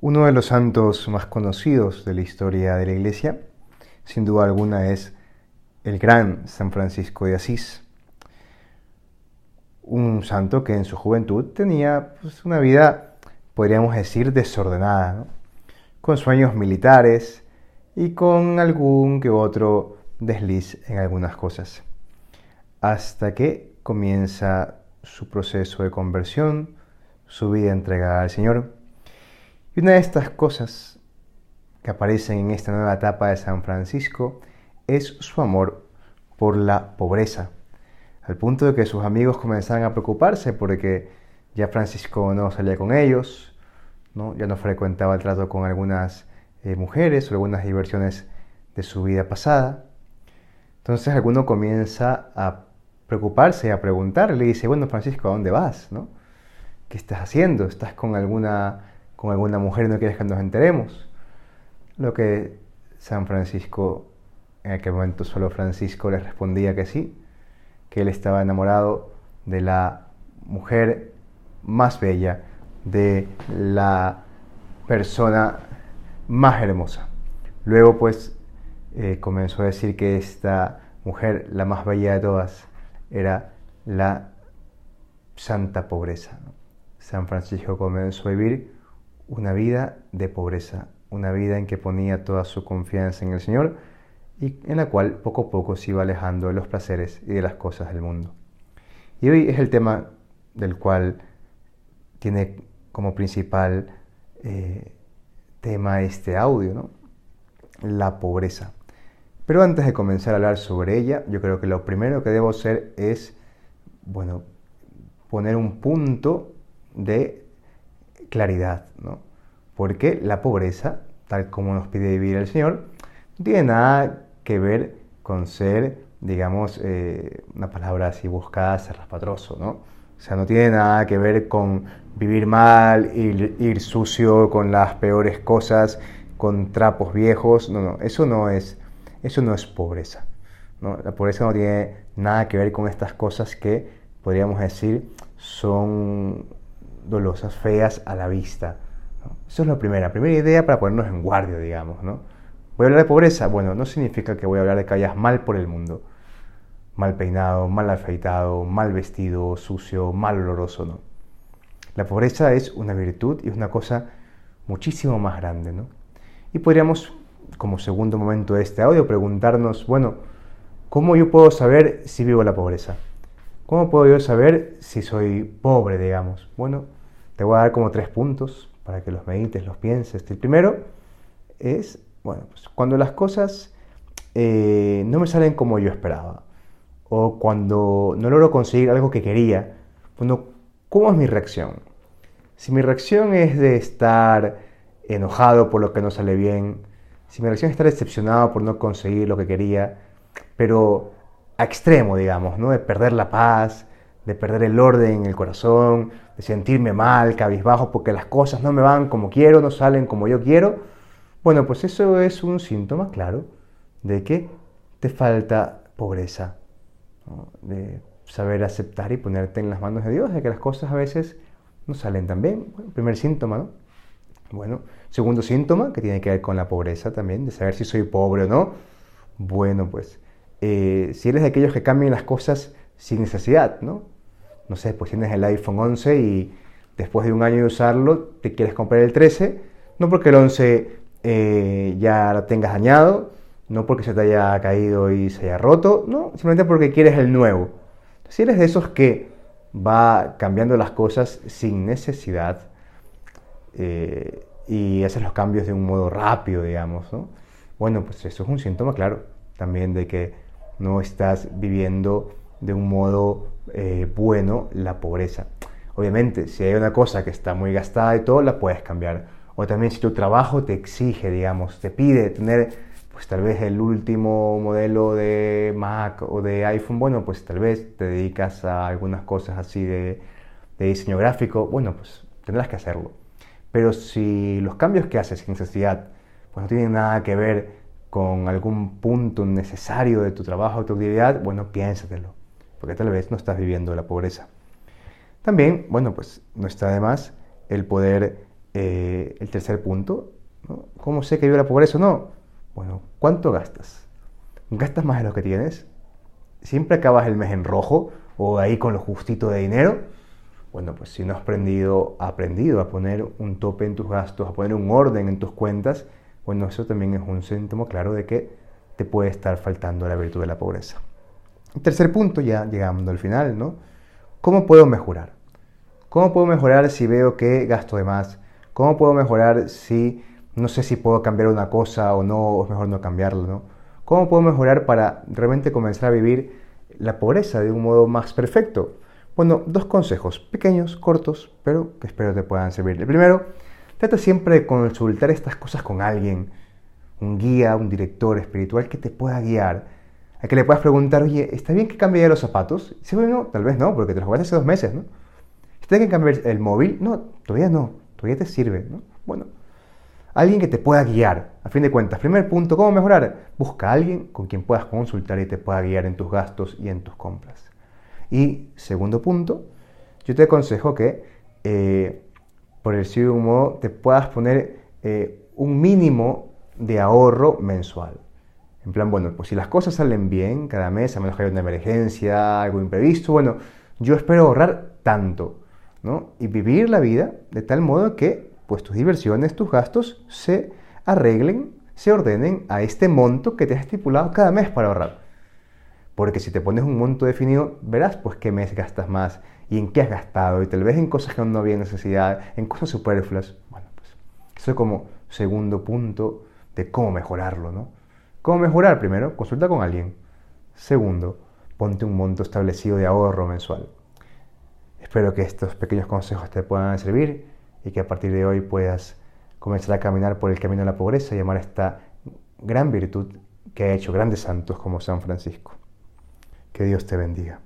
Uno de los santos más conocidos de la historia de la Iglesia, sin duda alguna, es el gran San Francisco de Asís. Un santo que en su juventud tenía pues, una vida, podríamos decir, desordenada, con sueños militares y con algún que otro desliz en algunas cosas. Hasta que comienza su proceso de conversión, su vida entregada al Señor y una de estas cosas que aparecen en esta nueva etapa de San Francisco es su amor por la pobreza, al punto de que sus amigos comenzaron a preocuparse porque ya Francisco no salía con ellos, ¿no? ya no frecuentaba el trato con algunas eh, mujeres o algunas diversiones de su vida pasada. Entonces alguno comienza a preocuparse, a preguntar, le dice, bueno Francisco, ¿a dónde vas? ¿no? ¿Qué estás haciendo? ¿Estás con alguna con alguna mujer no quieres que nos enteremos. Lo que San Francisco, en aquel momento solo Francisco le respondía que sí, que él estaba enamorado de la mujer más bella, de la persona más hermosa. Luego pues eh, comenzó a decir que esta mujer, la más bella de todas, era la santa pobreza. San Francisco comenzó a vivir una vida de pobreza, una vida en que ponía toda su confianza en el Señor y en la cual poco a poco se iba alejando de los placeres y de las cosas del mundo. Y hoy es el tema del cual tiene como principal eh, tema este audio, ¿no? la pobreza. Pero antes de comenzar a hablar sobre ella, yo creo que lo primero que debo hacer es, bueno, poner un punto de claridad, ¿no? Porque la pobreza, tal como nos pide vivir el Señor, no tiene nada que ver con ser, digamos, eh, una palabra así buscada, ser raspatroso, ¿no? O sea, no tiene nada que ver con vivir mal, ir, ir sucio con las peores cosas, con trapos viejos. No, no, eso no es, eso no es pobreza. ¿no? La pobreza no tiene nada que ver con estas cosas que podríamos decir son dolosas, feas a la vista. Eso es la primera, primera idea para ponernos en guardia, digamos. ¿no? ¿Voy a hablar de pobreza? Bueno, no significa que voy a hablar de que vayas mal por el mundo. Mal peinado, mal afeitado, mal vestido, sucio, mal oloroso, no. La pobreza es una virtud y es una cosa muchísimo más grande, ¿no? Y podríamos, como segundo momento de este audio, preguntarnos, bueno, ¿cómo yo puedo saber si vivo la pobreza? ¿Cómo puedo yo saber si soy pobre, digamos? Bueno, te voy a dar como tres puntos para que los medites, los pienses. El primero es, bueno, pues cuando las cosas eh, no me salen como yo esperaba, o cuando no logro conseguir algo que quería, bueno, ¿cómo es mi reacción? Si mi reacción es de estar enojado por lo que no sale bien, si mi reacción es estar decepcionado por no conseguir lo que quería, pero a extremo, digamos, ¿no? De perder la paz, de perder el orden en el corazón, de sentirme mal, cabizbajo, porque las cosas no me van como quiero, no salen como yo quiero, bueno, pues eso es un síntoma claro de que te falta pobreza, de saber aceptar y ponerte en las manos de Dios, de que las cosas a veces no salen tan bien. primer síntoma, ¿no? Bueno, segundo síntoma, que tiene que ver con la pobreza también, de saber si soy pobre o no. Bueno, pues eh, si eres de aquellos que cambian las cosas sin necesidad, ¿no? No sé, pues tienes el iPhone 11 y después de un año de usarlo te quieres comprar el 13, no porque el 11 eh, ya lo tengas dañado, no porque se te haya caído y se haya roto, no, simplemente porque quieres el nuevo. Si eres de esos que va cambiando las cosas sin necesidad eh, y haces los cambios de un modo rápido, digamos, ¿no? bueno, pues eso es un síntoma claro también de que no estás viviendo de un modo eh, bueno la pobreza. Obviamente, si hay una cosa que está muy gastada y todo, la puedes cambiar. O también si tu trabajo te exige, digamos, te pide tener, pues tal vez el último modelo de Mac o de iPhone, bueno, pues tal vez te dedicas a algunas cosas así de, de diseño gráfico, bueno, pues tendrás que hacerlo. Pero si los cambios que haces sin necesidad, pues no tienen nada que ver con algún punto necesario de tu trabajo o tu actividad, bueno, piénsatelo porque tal vez no estás viviendo la pobreza. También, bueno, pues no está de más el poder Eh, el tercer punto, ¿cómo sé que vive la pobreza o no? Bueno, ¿cuánto gastas? ¿Gastas más de lo que tienes? ¿Siempre acabas el mes en rojo o ahí con lo justito de dinero? Bueno, pues si no has aprendido, aprendido a poner un tope en tus gastos, a poner un orden en tus cuentas, bueno, eso también es un síntoma claro de que te puede estar faltando la virtud de la pobreza. Tercer punto, ya llegando al final, ¿no? ¿Cómo puedo mejorar? ¿Cómo puedo mejorar si veo que gasto de más? ¿Cómo puedo mejorar si no sé si puedo cambiar una cosa o no, o es mejor no cambiarlo, ¿no? ¿Cómo puedo mejorar para realmente comenzar a vivir la pobreza de un modo más perfecto? Bueno, dos consejos pequeños, cortos, pero que espero te puedan servir. El primero, trata siempre de consultar estas cosas con alguien, un guía, un director espiritual que te pueda guiar, a que le puedas preguntar, oye, ¿está bien que cambie ya los zapatos? Si bueno, tal vez no, porque te los jugaste hace dos meses, ¿no? ¿Está bien que cambiar el móvil? No, todavía no, todavía te sirve, ¿no? Bueno, alguien que te pueda guiar. A fin de cuentas, primer punto, ¿cómo mejorar? Busca a alguien con quien puedas consultar y te pueda guiar en tus gastos y en tus compras. Y segundo punto, yo te aconsejo que, eh, por decir de un modo, te puedas poner eh, un mínimo de ahorro mensual. En plan, bueno, pues si las cosas salen bien cada mes, a menos que haya una emergencia, algo imprevisto, bueno, yo espero ahorrar tanto, ¿no? Y vivir la vida de tal modo que, pues tus diversiones, tus gastos se arreglen, se ordenen a este monto que te has estipulado cada mes para ahorrar. Porque si te pones un monto definido, verás pues qué mes gastas más y en qué has gastado. Y tal vez en cosas que no había necesidad, en cosas superfluas. Bueno, pues eso es como segundo punto de cómo mejorarlo, ¿no? ¿Cómo mejorar? Primero, consulta con alguien. Segundo, ponte un monto establecido de ahorro mensual. Espero que estos pequeños consejos te puedan servir y que a partir de hoy puedas comenzar a caminar por el camino de la pobreza y amar esta gran virtud que ha hecho grandes santos como San Francisco. Que Dios te bendiga.